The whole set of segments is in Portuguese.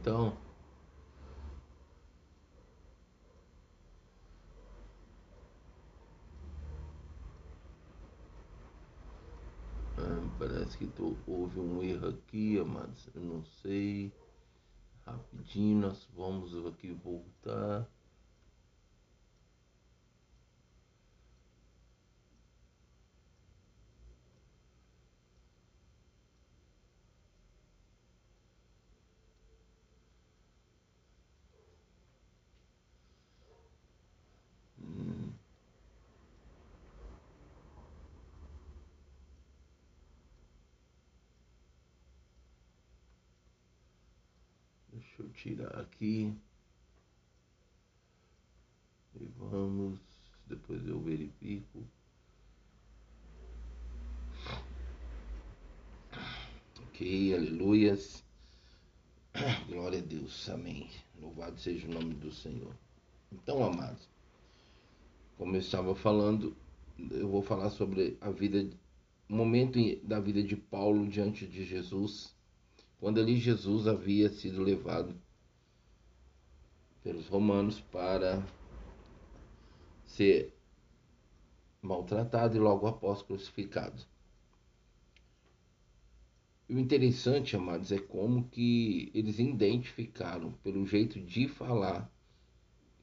Então, ah, parece que tô, houve um erro aqui, amados. Eu não sei. Rapidinho nós vamos aqui voltar. Deixa eu tirar aqui. E vamos. Depois eu verifico. Ok, aleluias. Glória a Deus, amém. Louvado seja o nome do Senhor. Então, amados, como eu estava falando, eu vou falar sobre a vida, o momento da vida de Paulo diante de Jesus quando ali Jesus havia sido levado pelos romanos para ser maltratado e logo após crucificado. E o interessante, amados, é como que eles identificaram pelo jeito de falar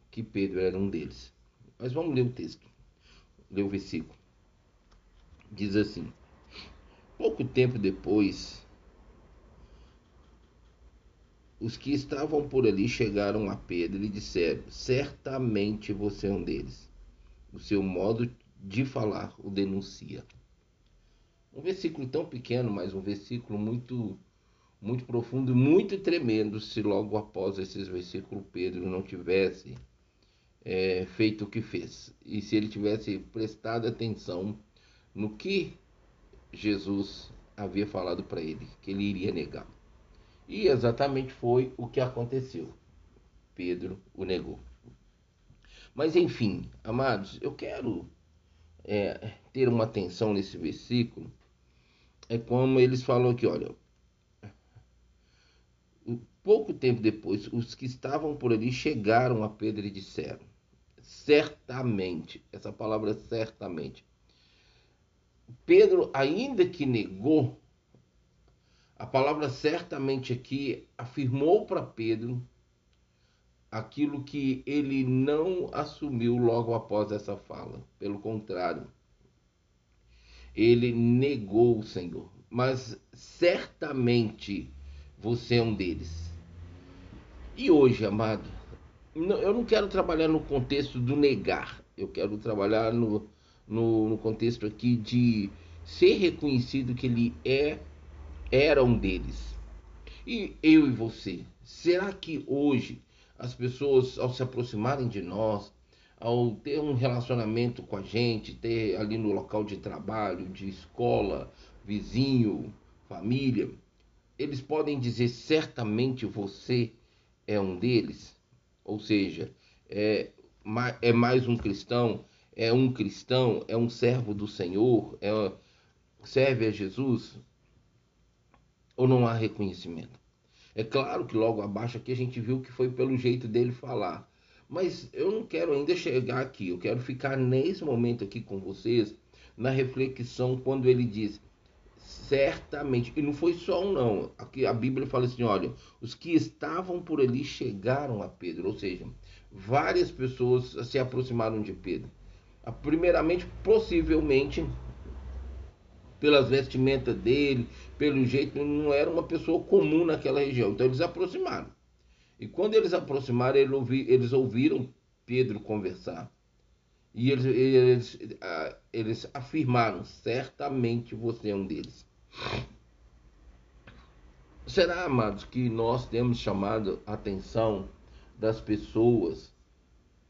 que Pedro era um deles. Mas vamos ler o texto, ler o versículo. Diz assim: Pouco tempo depois, os que estavam por ali chegaram a Pedro e disseram: Certamente você é um deles. O seu modo de falar o denuncia. Um versículo tão pequeno, mas um versículo muito muito profundo e muito tremendo se logo após esses versículos Pedro não tivesse é, feito o que fez. E se ele tivesse prestado atenção no que Jesus havia falado para ele, que ele iria negar. E exatamente foi o que aconteceu. Pedro o negou. Mas enfim, amados, eu quero é, ter uma atenção nesse versículo. É como eles falam aqui, olha. Pouco tempo depois, os que estavam por ali chegaram a Pedro e disseram: certamente, essa palavra certamente. Pedro, ainda que negou, a palavra certamente aqui afirmou para Pedro aquilo que ele não assumiu logo após essa fala. Pelo contrário, ele negou o Senhor. Mas certamente você é um deles. E hoje, amado, eu não quero trabalhar no contexto do negar. Eu quero trabalhar no, no, no contexto aqui de ser reconhecido que ele é era um deles. E eu e você, será que hoje as pessoas, ao se aproximarem de nós, ao ter um relacionamento com a gente, ter ali no local de trabalho, de escola, vizinho, família, eles podem dizer certamente você é um deles? Ou seja, é, é mais um cristão, é um cristão, é um servo do Senhor, é, serve a Jesus? Ou não há reconhecimento? É claro que logo abaixo aqui a gente viu que foi pelo jeito dele falar. Mas eu não quero ainda chegar aqui, eu quero ficar nesse momento aqui com vocês, na reflexão, quando ele diz certamente, e não foi só um não, aqui a Bíblia fala assim: olha, os que estavam por ali chegaram a Pedro, ou seja, várias pessoas se aproximaram de Pedro. Primeiramente, possivelmente, pelas vestimentas dele, pelo jeito, não era uma pessoa comum naquela região. Então eles aproximaram. E quando eles aproximaram, eles, ouvi, eles ouviram Pedro conversar. E eles, eles, eles afirmaram: certamente você é um deles. Será, amados, que nós temos chamado a atenção das pessoas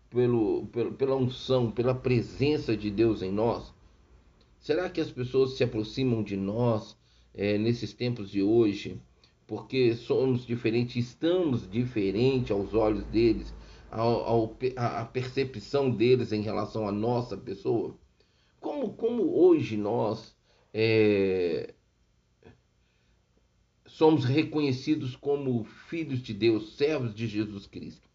pelo, pelo, pela unção, pela presença de Deus em nós? Será que as pessoas se aproximam de nós é, nesses tempos de hoje porque somos diferentes, estamos diferentes aos olhos deles, ao, a percepção deles em relação à nossa pessoa? Como, como hoje nós é, somos reconhecidos como filhos de Deus, servos de Jesus Cristo.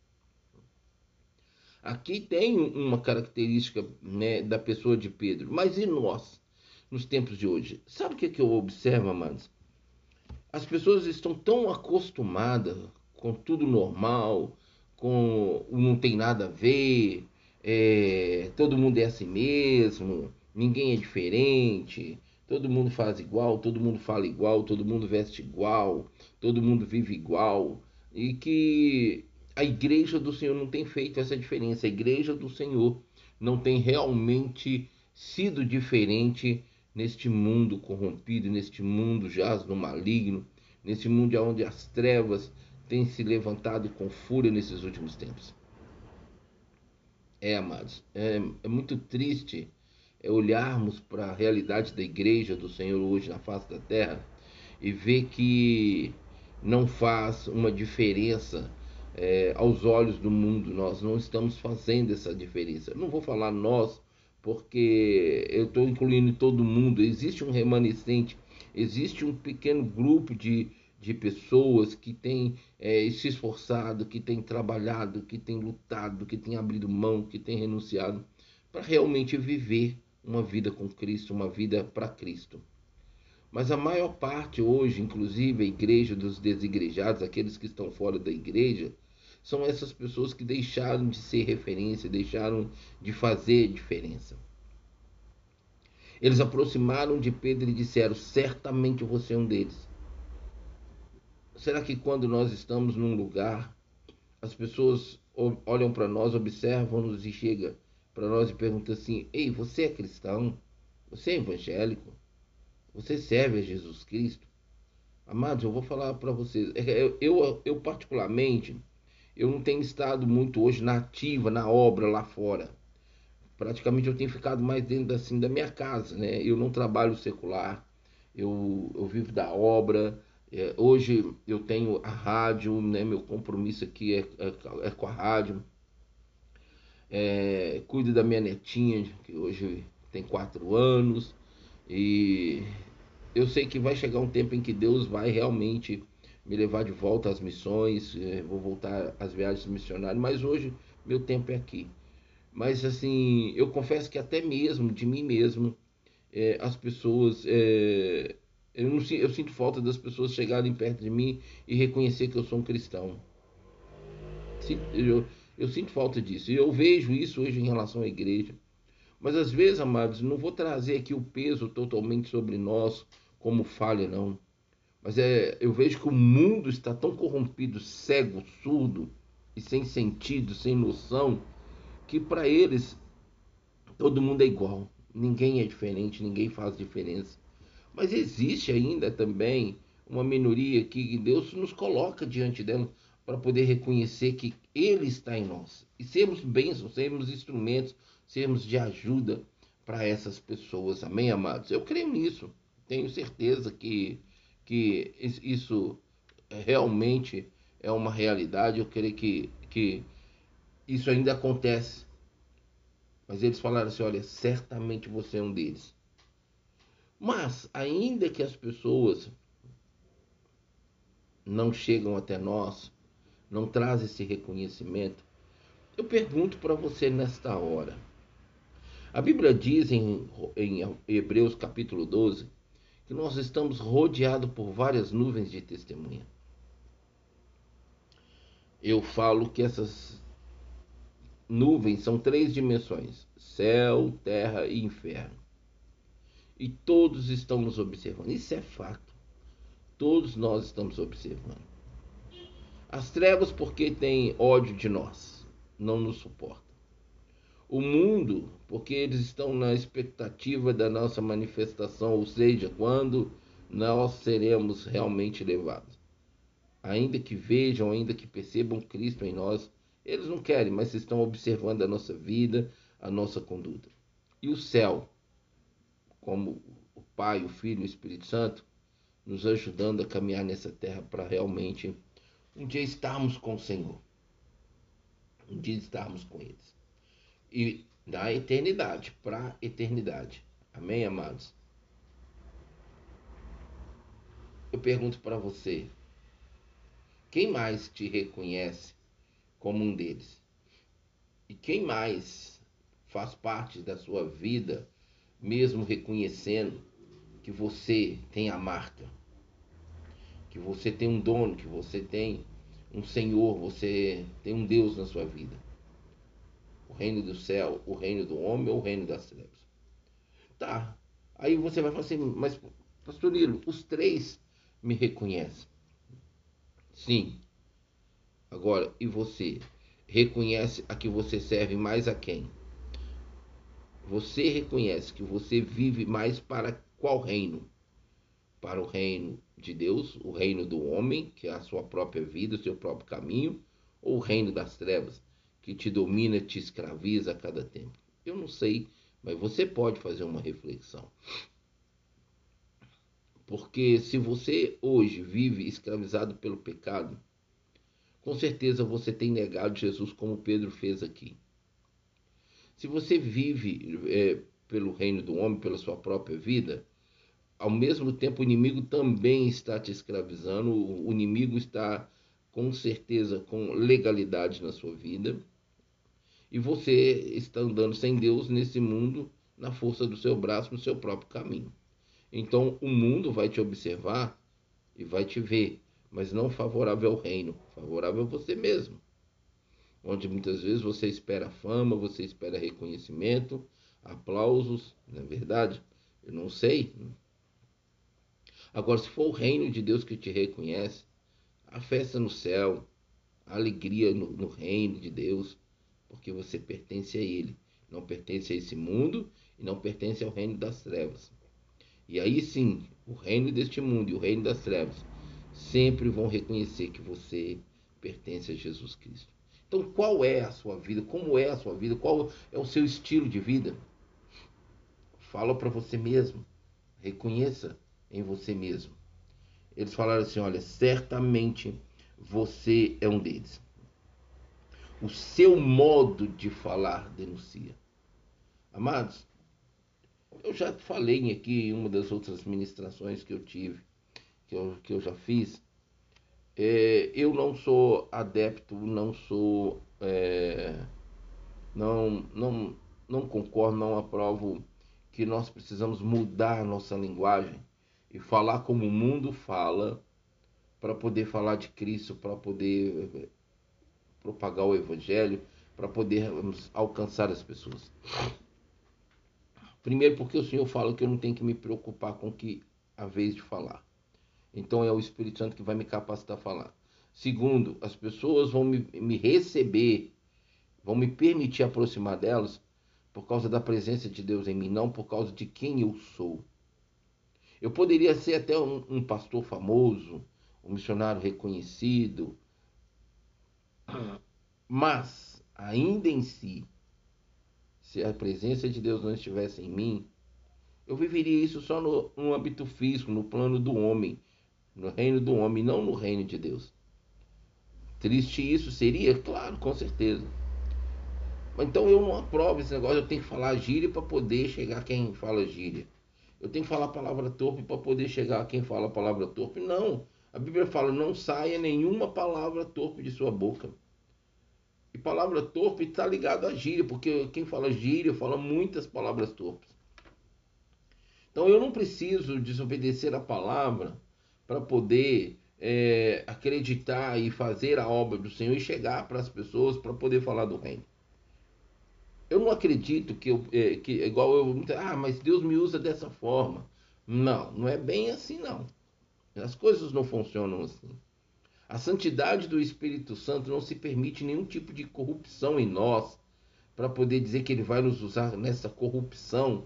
Aqui tem uma característica né, da pessoa de Pedro, mas e nós, nos tempos de hoje? Sabe o que, é que eu observo, amados? As pessoas estão tão acostumadas com tudo normal, com não tem nada a ver, é, todo mundo é assim mesmo, ninguém é diferente, todo mundo faz igual, todo mundo fala igual, todo mundo veste igual, todo mundo vive igual, e que a igreja do Senhor não tem feito essa diferença, a igreja do Senhor não tem realmente sido diferente neste mundo corrompido, neste mundo jaz no maligno, neste mundo onde as trevas têm se levantado com fúria nesses últimos tempos. É, amados, é, é muito triste é olharmos para a realidade da igreja do Senhor hoje na face da terra e ver que não faz uma diferença é, aos olhos do mundo. Nós não estamos fazendo essa diferença. Eu não vou falar nós, porque eu estou incluindo todo mundo. Existe um remanescente, existe um pequeno grupo de, de pessoas que tem é, se esforçado, que tem trabalhado, que tem lutado, que tem abrido mão, que tem renunciado para realmente viver uma vida com Cristo, uma vida para Cristo. Mas a maior parte hoje, inclusive a igreja dos desigrejados, aqueles que estão fora da igreja, são essas pessoas que deixaram de ser referência, deixaram de fazer diferença. Eles aproximaram de Pedro e disseram: Certamente você é um deles. Será que quando nós estamos num lugar, as pessoas olham para nós, observam-nos e chega para nós e perguntam assim: Ei, você é cristão? Você é evangélico? Você serve a Jesus Cristo? Amados, eu vou falar para vocês. Eu, eu, eu, particularmente, eu não tenho estado muito hoje na ativa, na obra lá fora. Praticamente eu tenho ficado mais dentro assim da minha casa, né? Eu não trabalho secular, eu, eu vivo da obra. É, hoje eu tenho a rádio, né? Meu compromisso aqui é, é, é com a rádio. É, cuido da minha netinha, que hoje tem quatro anos. E eu sei que vai chegar um tempo em que Deus vai realmente me levar de volta às missões, eh, vou voltar às viagens missionárias, mas hoje meu tempo é aqui. Mas assim, eu confesso que até mesmo de mim mesmo, é, as pessoas. É, eu, não, eu sinto falta das pessoas chegarem perto de mim e reconhecer que eu sou um cristão. Eu, eu sinto falta disso. E eu vejo isso hoje em relação à igreja. Mas às vezes, amados, não vou trazer aqui o peso totalmente sobre nós como falha, não. Mas é, eu vejo que o mundo está tão corrompido, cego, surdo e sem sentido, sem noção, que para eles todo mundo é igual. Ninguém é diferente, ninguém faz diferença. Mas existe ainda também uma minoria que Deus nos coloca diante dela para poder reconhecer que Ele está em nós e sermos bênçãos, sermos instrumentos, sermos de ajuda para essas pessoas. Amém, amados? Eu creio nisso. Tenho certeza que que isso realmente é uma realidade. Eu creio que, que isso ainda acontece. Mas eles falaram assim: olha, certamente você é um deles. Mas, ainda que as pessoas não chegam até nós, não trazem esse reconhecimento, eu pergunto para você nesta hora. A Bíblia diz em, em Hebreus capítulo 12 que nós estamos rodeados por várias nuvens de testemunha. Eu falo que essas nuvens são três dimensões: céu, terra e inferno. E todos estão nos observando. Isso é fato. Todos nós estamos observando. As trevas, porque têm ódio de nós, não nos suportam o mundo, porque eles estão na expectativa da nossa manifestação, ou seja, quando nós seremos realmente levados. Ainda que vejam, ainda que percebam Cristo em nós, eles não querem, mas estão observando a nossa vida, a nossa conduta. E o céu, como o Pai, o Filho e o Espírito Santo, nos ajudando a caminhar nessa terra para realmente um dia estarmos com o Senhor. Um dia estarmos com eles e da eternidade para a eternidade. Amém, amados? eu pergunto para você: quem mais te reconhece como um deles? E quem mais faz parte da sua vida, mesmo reconhecendo que você tem a marca, que você tem um dono, que você tem um Senhor, você tem um Deus na sua vida? O reino do céu, o reino do homem ou o reino das trevas? Tá. Aí você vai falar assim, mas Pastor Nilo, os três me reconhecem. Sim. Agora, e você? Reconhece a que você serve mais a quem? Você reconhece que você vive mais para qual reino? Para o reino de Deus, o reino do homem, que é a sua própria vida, o seu próprio caminho, ou o reino das trevas, que te domina, te escraviza a cada tempo? Eu não sei mas você pode fazer uma reflexão. Porque se você hoje vive escravizado pelo pecado, com certeza você tem negado Jesus como Pedro fez aqui. Se você vive é, pelo reino do homem, pela sua própria vida, ao mesmo tempo o inimigo também está te escravizando, o inimigo está com certeza com legalidade na sua vida e você está andando sem Deus nesse mundo, na força do seu braço, no seu próprio caminho. Então o mundo vai te observar e vai te ver, mas não favorável ao reino, favorável a você mesmo. Onde muitas vezes você espera fama, você espera reconhecimento, aplausos, não é verdade? Eu não sei. Agora, se for o reino de Deus que te reconhece, a festa no céu, a alegria no, no reino de Deus, porque você pertence a Ele. Não pertence a esse mundo e não pertence ao reino das trevas. E aí sim, o reino deste mundo e o reino das trevas sempre vão reconhecer que você pertence a Jesus Cristo. Então, qual é a sua vida? Como é a sua vida? Qual é o seu estilo de vida? Fala para você mesmo. Reconheça em você mesmo. Eles falaram assim: olha, certamente você é um deles o seu modo de falar denuncia. Amados, eu já falei aqui em uma das outras ministrações que eu tive, que eu, que eu já fiz. É, eu não sou adepto, não sou. É, não, não, não concordo, não aprovo que nós precisamos mudar nossa linguagem e falar como o mundo fala para poder falar de Cristo, para poder propagar o evangelho, para podermos alcançar as pessoas. Primeiro, porque o Senhor fala que eu não tenho que me preocupar com que a vez de falar. Então é o Espírito Santo que vai me capacitar a falar. Segundo, as pessoas vão me, me receber, vão me permitir aproximar delas por causa da presença de Deus em mim, não por causa de quem eu sou. Eu poderia ser até um, um pastor famoso, um missionário reconhecido, mas, ainda em si, se a presença de Deus não estivesse em mim, eu viveria isso só no, no âmbito físico, no plano do homem, no reino do homem, não no reino de Deus. Triste isso seria? Claro, com certeza. Então eu não aprovo esse negócio, eu tenho que falar gíria para poder chegar quem fala gíria. Eu tenho que falar a palavra torpe para poder chegar a quem fala a palavra torpe. Não. A Bíblia fala: não saia nenhuma palavra torpe de sua boca. E palavra torpe está ligado a gíria, porque quem fala gíria fala muitas palavras torpes. Então eu não preciso desobedecer a palavra para poder é, acreditar e fazer a obra do Senhor e chegar para as pessoas para poder falar do reino. Eu não acredito que, eu, é, que igual eu, ah, mas Deus me usa dessa forma. Não, não é bem assim não. As coisas não funcionam assim. A santidade do Espírito Santo não se permite nenhum tipo de corrupção em nós para poder dizer que ele vai nos usar nessa corrupção,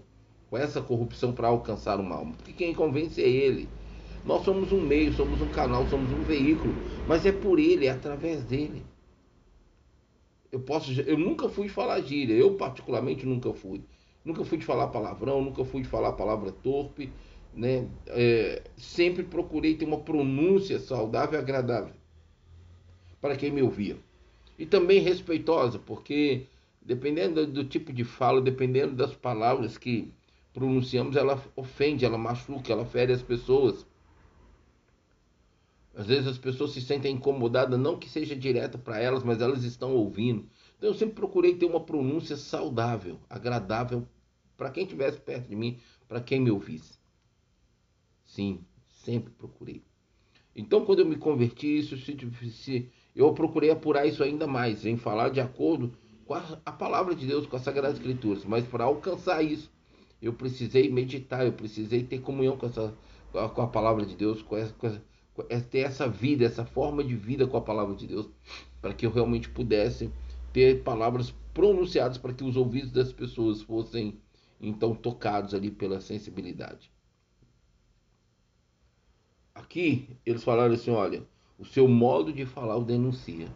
com essa corrupção para alcançar o mal. Porque quem convence é ele. Nós somos um meio, somos um canal, somos um veículo, mas é por ele, é através dele. Eu posso, eu nunca fui falar gíria, eu particularmente nunca fui. Nunca fui de falar palavrão, nunca fui de falar palavra torpe, né? É, sempre procurei ter uma pronúncia saudável e agradável para quem me ouvia. E também respeitosa, porque dependendo do, tipo de fala, dependendo das palavras que pronunciamos, ela ofende, ela machuca, ela fere as pessoas. Às vezes as pessoas se sentem incomodadas, não que seja direto para elas, mas elas estão ouvindo. Então eu sempre procurei ter uma pronúncia saudável, agradável para quem estivesse perto de mim, para quem me ouvisse. Sim, sempre procurei. Então quando eu me converti, isso se, eu procurei apurar isso ainda mais, em falar de acordo com a, a palavra de Deus, com as Sagradas Escrituras. Mas para alcançar isso, eu precisei meditar, eu precisei ter comunhão com, essa, com a palavra de Deus, com essa, com essa é ter essa vida, essa forma de vida com a palavra de Deus, para que eu realmente pudesse ter palavras pronunciadas para que os ouvidos das pessoas fossem então tocados ali pela sensibilidade. Aqui eles falaram assim: olha, o seu modo de falar o denuncia.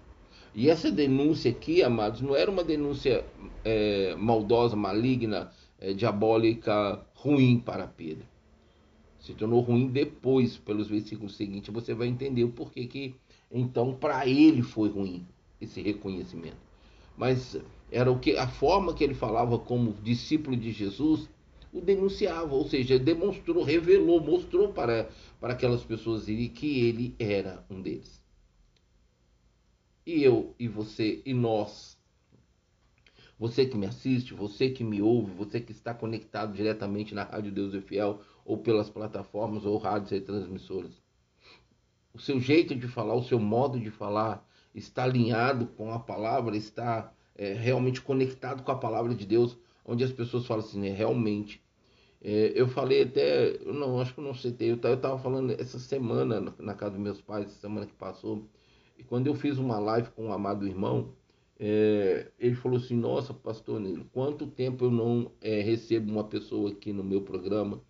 E essa denúncia aqui, amados, não era uma denúncia é, maldosa, maligna, é, diabólica, ruim para Pedro se tornou ruim depois, pelos versículos seguintes, você vai entender o porquê que então para ele foi ruim esse reconhecimento. Mas era o que a forma que ele falava como discípulo de Jesus o denunciava, ou seja, demonstrou, revelou, mostrou para, para aquelas pessoas que ele era um deles. E eu, e você, e nós, você que me assiste, você que me ouve, você que está conectado diretamente na Rádio Deus é Fiel, ou pelas plataformas ou rádios e. O seu jeito de falar, o seu modo de falar está alinhado com a palavra, está é, realmente conectado com a palavra de Deus, onde as pessoas falam assim, né, realmente. É, eu falei até, eu não, acho que eu não citei, eu estava falando essa semana na, casa dos meus pais, semana que passou, e quando eu fiz uma live com um amado irmão, é, ele falou assim: Nossa, pastor Nilo, quanto tempo eu não é, recebo uma pessoa aqui no meu programa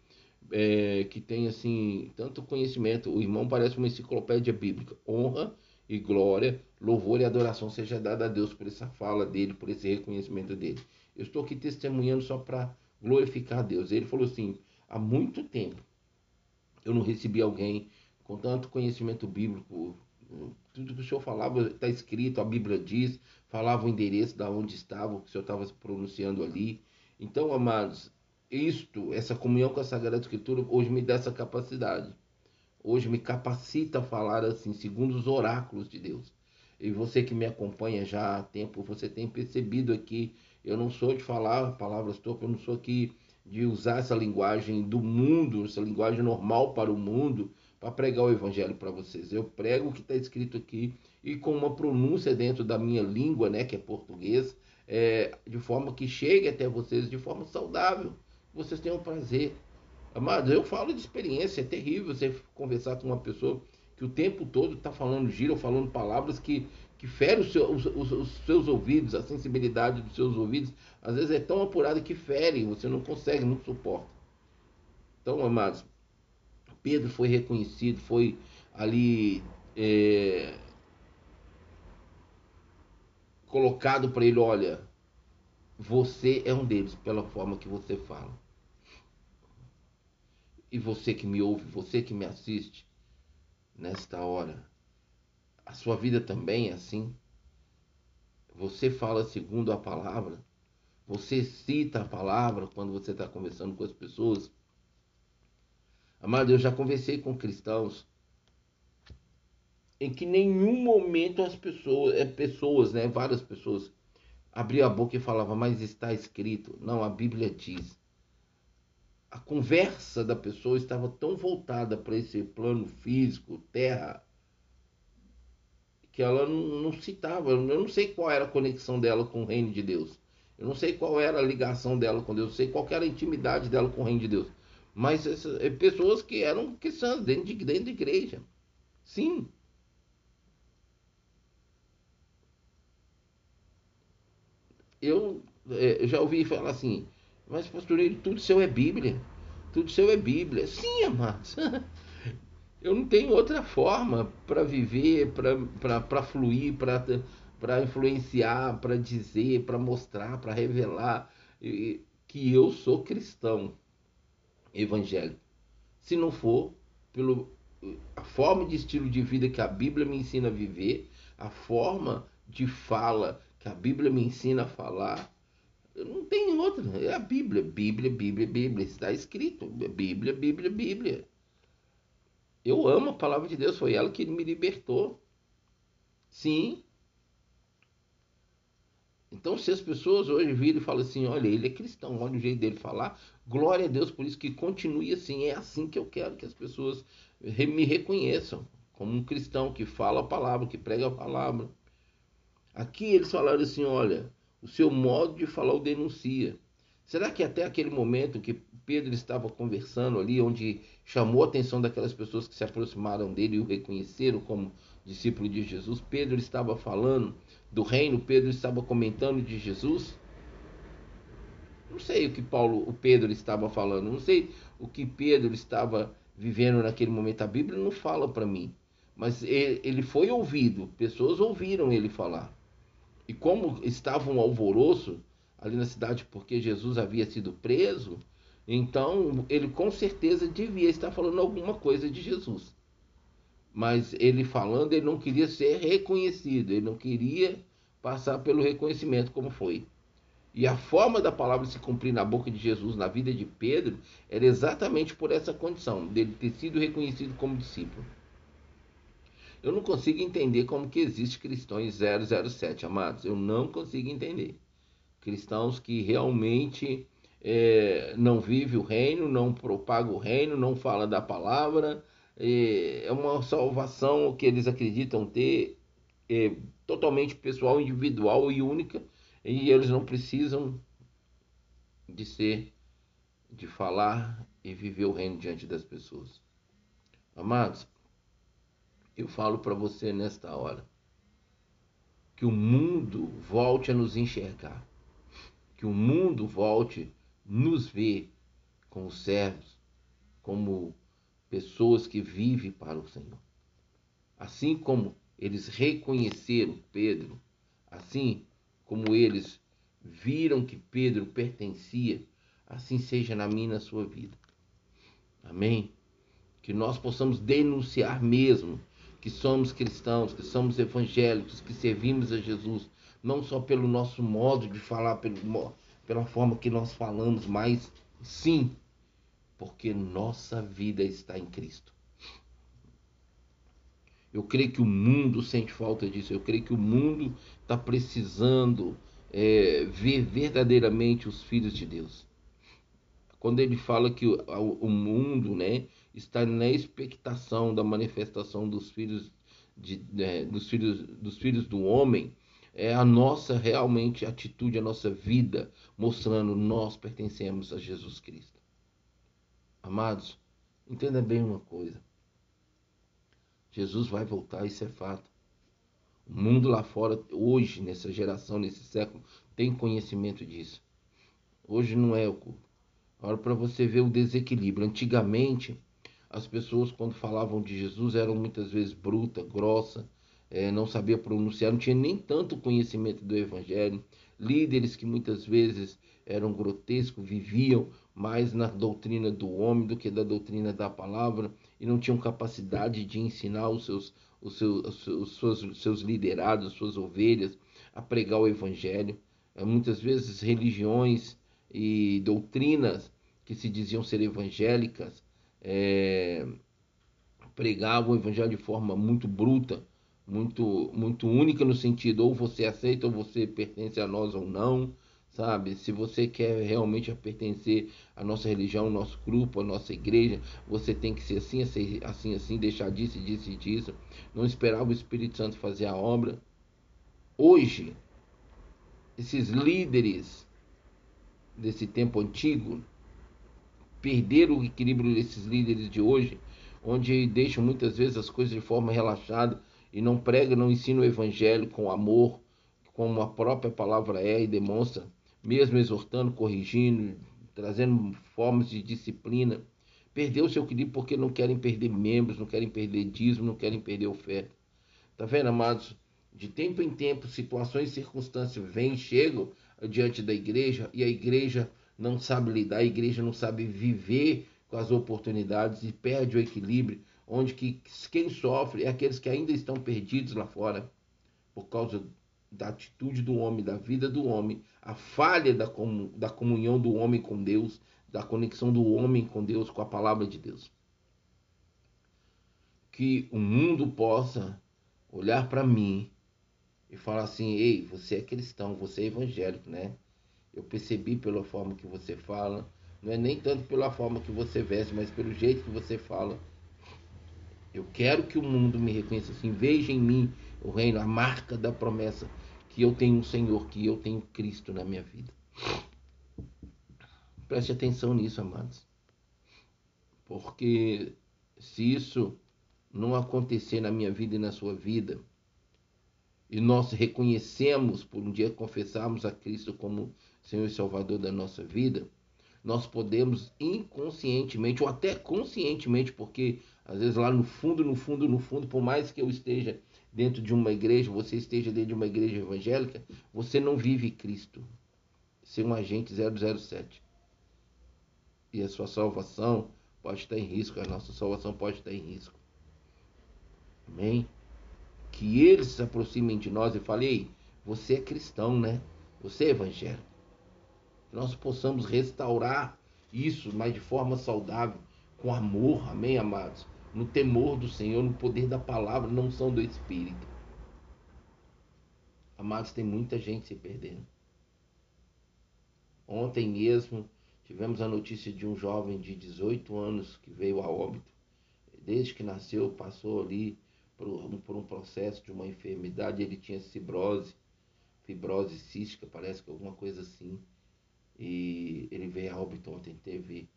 é, que tem assim tanto conhecimento. O irmão parece uma enciclopédia bíblica. Honra e glória, louvor e adoração seja dada a Deus por essa fala dele, por esse reconhecimento dele. Eu estou aqui testemunhando só para glorificar a Deus. Ele falou assim: há muito tempo eu não recebi alguém com tanto conhecimento bíblico. Tudo que o senhor falava está escrito, a Bíblia diz, falava o endereço da onde estava, o que o senhor estava pronunciando ali. Então, amados, isto, essa comunhão com a Sagrada Escritura, hoje me dá essa capacidade. Hoje me capacita a falar assim, segundo os oráculos de Deus. E você que me acompanha já há tempo, você tem percebido aqui, eu não sou de falar palavras torpes, eu não sou aqui de usar essa linguagem do mundo, essa linguagem normal para o mundo, para pregar o evangelho para vocês. Eu prego o que está escrito aqui e com uma pronúncia dentro da minha língua, né, que é português, é, de forma que chegue até vocês de forma saudável vocês tenham prazer. Amados, eu falo de experiência, é terrível você conversar com uma pessoa que o tempo todo está falando gira, falando palavras que, que ferem os, seus, os, os, seus ouvidos, a sensibilidade dos seus ouvidos, às vezes é tão apurada que fere, você não consegue, não suporta. Então, amados, Pedro foi reconhecido, foi ali é, colocado para ele, olha, você é um deles pela forma que você fala. E você que me ouve, você que me assiste nesta hora, a sua vida também é assim? Você fala segundo a palavra? Você cita a palavra quando você está conversando com as pessoas? Amado, eu já conversei com cristãos em que nenhum momento as pessoas, é pessoas, né, várias pessoas abria a boca e falava, mas está escrito. Não, a Bíblia diz. A conversa da pessoa estava tão voltada para esse plano físico, terra, que ela não, citava. Eu não sei qual era a conexão dela com o reino de Deus. Eu não sei qual era a ligação dela com Deus. Eu sei qual era a intimidade dela com o reino de Deus. Mas essas, é, pessoas que eram cristãs dentro de, dentro de igreja. Sim, eu é, já ouvi falar assim, mas pastoreiro, tudo seu é Bíblia. Tudo seu é Bíblia. Sim, amados. Eu não tenho outra forma para viver, para fluir, para influenciar, para dizer, para mostrar, para revelar que eu sou cristão evangélico. Se não for pelo a forma de estilo de vida que a Bíblia me ensina a viver, a forma de fala que a Bíblia me ensina a falar. Não tem outra. É a Bíblia. Bíblia, Bíblia, Bíblia. Está escrito. Bíblia, Bíblia, Bíblia. Eu amo a palavra de Deus, foi ela que me libertou. Sim. Então, se as pessoas hoje viram e falam assim: olha, ele é cristão, olha o jeito dele falar, glória a Deus por isso que continue assim. É assim que eu quero que as pessoas me reconheçam como um cristão que fala a palavra, que prega a palavra. Aqui eles falaram assim: olha, o seu modo de falar o denuncia. Será que até aquele momento que Pedro estava conversando ali, onde chamou a atenção daquelas pessoas que se aproximaram dele e o reconheceram como discípulo de Jesus, Pedro estava falando do reino, Pedro estava comentando de Jesus? Não sei o que Paulo, o Pedro estava falando, não sei o que Pedro estava vivendo naquele momento. A Bíblia não fala para mim, mas ele foi ouvido, pessoas ouviram ele falar. E como estava um alvoroço ali na cidade porque Jesus havia sido preso, então ele com certeza devia estar falando alguma coisa de Jesus. Mas ele falando, ele não queria ser reconhecido, ele não queria passar pelo reconhecimento como foi. E a forma da palavra se cumprir na boca de Jesus, na vida de Pedro, era exatamente por essa condição, dele ter sido reconhecido como discípulo. Eu não consigo entender como que existe cristãos 007, amados. Eu não consigo entender. Cristãos que realmente é, não vive o reino, não propaga o reino, não fala da palavra. É, é uma salvação que eles acreditam ter é, totalmente pessoal, individual e única. E eles não precisam de ser, de falar e viver o reino diante das pessoas. Amados, eu falo para você nesta hora que o mundo volte a nos enxergar, que o mundo volte nos ver como servos, como pessoas que vivem para o Senhor. Assim como eles reconheceram Pedro, assim como eles viram que Pedro pertencia, assim seja na minha e na sua vida. Amém? Que nós possamos denunciar mesmo que somos cristãos, que somos evangélicos, que servimos a Jesus, não só pelo nosso modo de falar, pelo, pela forma que nós falamos, mas sim, porque nossa vida está em Cristo. Eu creio que o mundo sente falta disso. Eu creio que o mundo está precisando é, ver verdadeiramente os filhos de Deus. Quando ele fala que o, o mundo, né, está na expectação da manifestação dos filhos de, é, dos filhos dos filhos do homem é a nossa realmente atitude, a nossa vida mostrando nós pertencemos a Jesus Cristo. Amados, entenda bem uma coisa. Jesus vai voltar, isso é fato. O mundo lá fora, hoje, nessa geração, nesse século, tem conhecimento disso. Hoje não é o Agora, para você ver o desequilíbrio. Antigamente, as pessoas, quando falavam de Jesus, eram muitas vezes bruta, grossa, é, não sabia pronunciar, não tinha nem tanto conhecimento do Evangelho. Líderes que muitas vezes eram grotescos, viviam mais na doutrina do homem do que da doutrina da palavra e não tinham capacidade de ensinar os seus, os seus, os seus, os seus liderados, as suas ovelhas a pregar o Evangelho. É, muitas vezes religiões e doutrinas que se diziam ser evangélicas é, pregavam o evangelho de forma muito bruta, muito, muito única no sentido ou você aceita ou você pertence a nós ou não, sabe? Se você quer realmente pertencer à nossa religião, ao nosso grupo, à nossa igreja, você tem que ser assim, assim, assim, assim, deixar disso, disso e disso. Não esperar o Espírito Santo fazer a obra. Hoje, esses líderes desse tempo antigo perderam o equilíbrio desses líderes de hoje, onde deixam muitas vezes as coisas de forma relaxada e não pregam, não ensinam o evangelho com amor, como a própria palavra é e demonstra, mesmo exortando, corrigindo, trazendo formas de disciplina. Perdeu o seu equilíbrio porque não querem perder membros, não querem perder dízimo, não querem perder oferta. Tá vendo, amados? De tempo em tempo, situações e circunstâncias vêm, chegam diante da igreja e a igreja não sabe lidar, a igreja não sabe viver com as oportunidades e perde o equilíbrio, onde que quem sofre é aqueles que ainda estão perdidos lá fora por causa da atitude do homem, da vida do homem, a falha da, da comunhão do homem com Deus, da conexão do homem com Deus, com a palavra de Deus. que o mundo possa olhar para mim e falar assim: ei, você é cristão, você é evangélico, né? Eu percebi pela forma que você fala, não é nem tanto pela forma que você veste, mas pelo jeito que você fala. Eu quero que o mundo me reconheça assim, veja em mim o reino, a marca da promessa que eu tenho um Senhor, que eu tenho Cristo na minha vida. Preste atenção nisso, amados. Porque se isso não acontecer na minha vida e na sua vida, e nós reconhecemos, por um dia confessarmos a Cristo como Senhor e Salvador da nossa vida, nós podemos inconscientemente ou até conscientemente, porque às vezes lá no fundo, no fundo, no fundo, por mais que eu esteja dentro de uma igreja, você esteja dentro de uma igreja evangélica, você não vive Cristo. Ser um agente 007. E a sua salvação pode estar em risco, a nossa salvação pode estar em risco. Amém? Que eles se aproximem de nós e falem, você é cristão, né? Você é evangélico. Que nós possamos restaurar isso, mas de forma saudável, com amor, amém, amados? No temor do Senhor, no poder da palavra, não são do Espírito. Amados, tem muita gente se perdendo. Ontem mesmo tivemos a notícia de um jovem de 18 anos que veio a óbito. Desde que nasceu, passou ali por um, processo de uma enfermidade, ele tinha fibrose, fibrose cística, parece que alguma coisa assim. E ele veio a óbito ontem, teve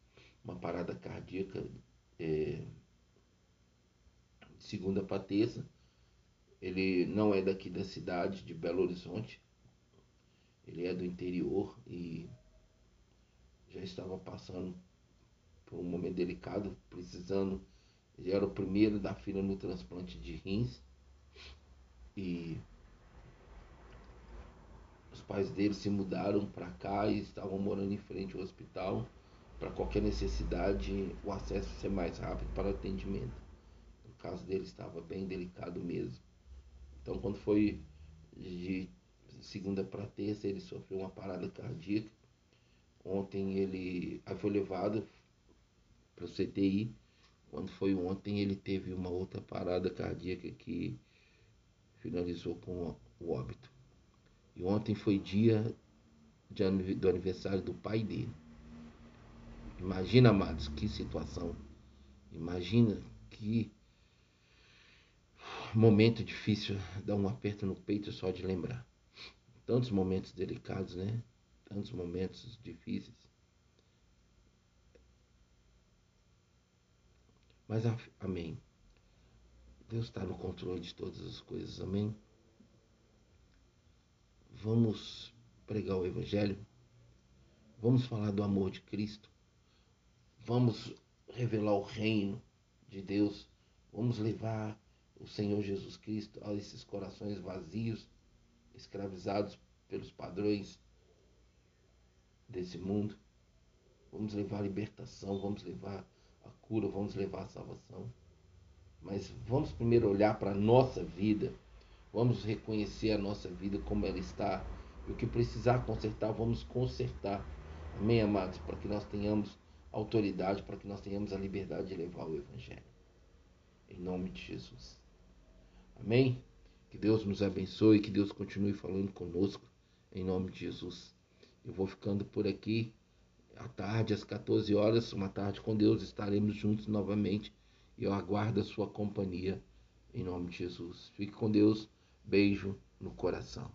uma parada cardíaca é, de segunda para terça. Ele não é daqui da cidade de Belo Horizonte, ele é do interior e já estava passando por um momento delicado, precisando ele era o primeiro da fila no transplante de rins. E os pais dele se mudaram para cá e estavam morando em frente ao hospital para qualquer necessidade o acesso ser mais rápido para atendimento. O caso dele estava bem delicado mesmo. Então quando foi de segunda para terça ele sofreu uma parada cardíaca. Ontem ele foi levado para o CTI quando foi ontem, ele teve uma outra parada cardíaca que finalizou com o óbito. E ontem foi dia de, do aniversário do pai dele. Imagina, amados, que situação. Imagina que momento difícil, dá um aperto no peito só de lembrar. Tantos momentos delicados, né? Tantos momentos difíceis. Mas amém. Deus está no controle de todas as coisas, amém? Vamos pregar o Evangelho, vamos falar do amor de Cristo, vamos revelar o reino de Deus, vamos levar o Senhor Jesus Cristo a esses corações vazios, escravizados pelos padrões desse mundo. Vamos levar a libertação, vamos levar a cura, vamos levar a salvação. Mas vamos primeiro olhar para a nossa vida, vamos reconhecer a nossa vida como ela está. E o que precisar consertar, vamos consertar. Amém, amados? Para que nós tenhamos autoridade, para que nós tenhamos a liberdade de levar o Evangelho. Em nome de Jesus. Amém? Que Deus nos abençoe, que Deus continue falando conosco. Em nome de Jesus. Eu vou ficando por aqui à tarde, às 14 horas, uma tarde com Deus, estaremos juntos novamente. E eu aguardo a sua companhia em nome de Jesus. Fique com Deus. Beijo no coração.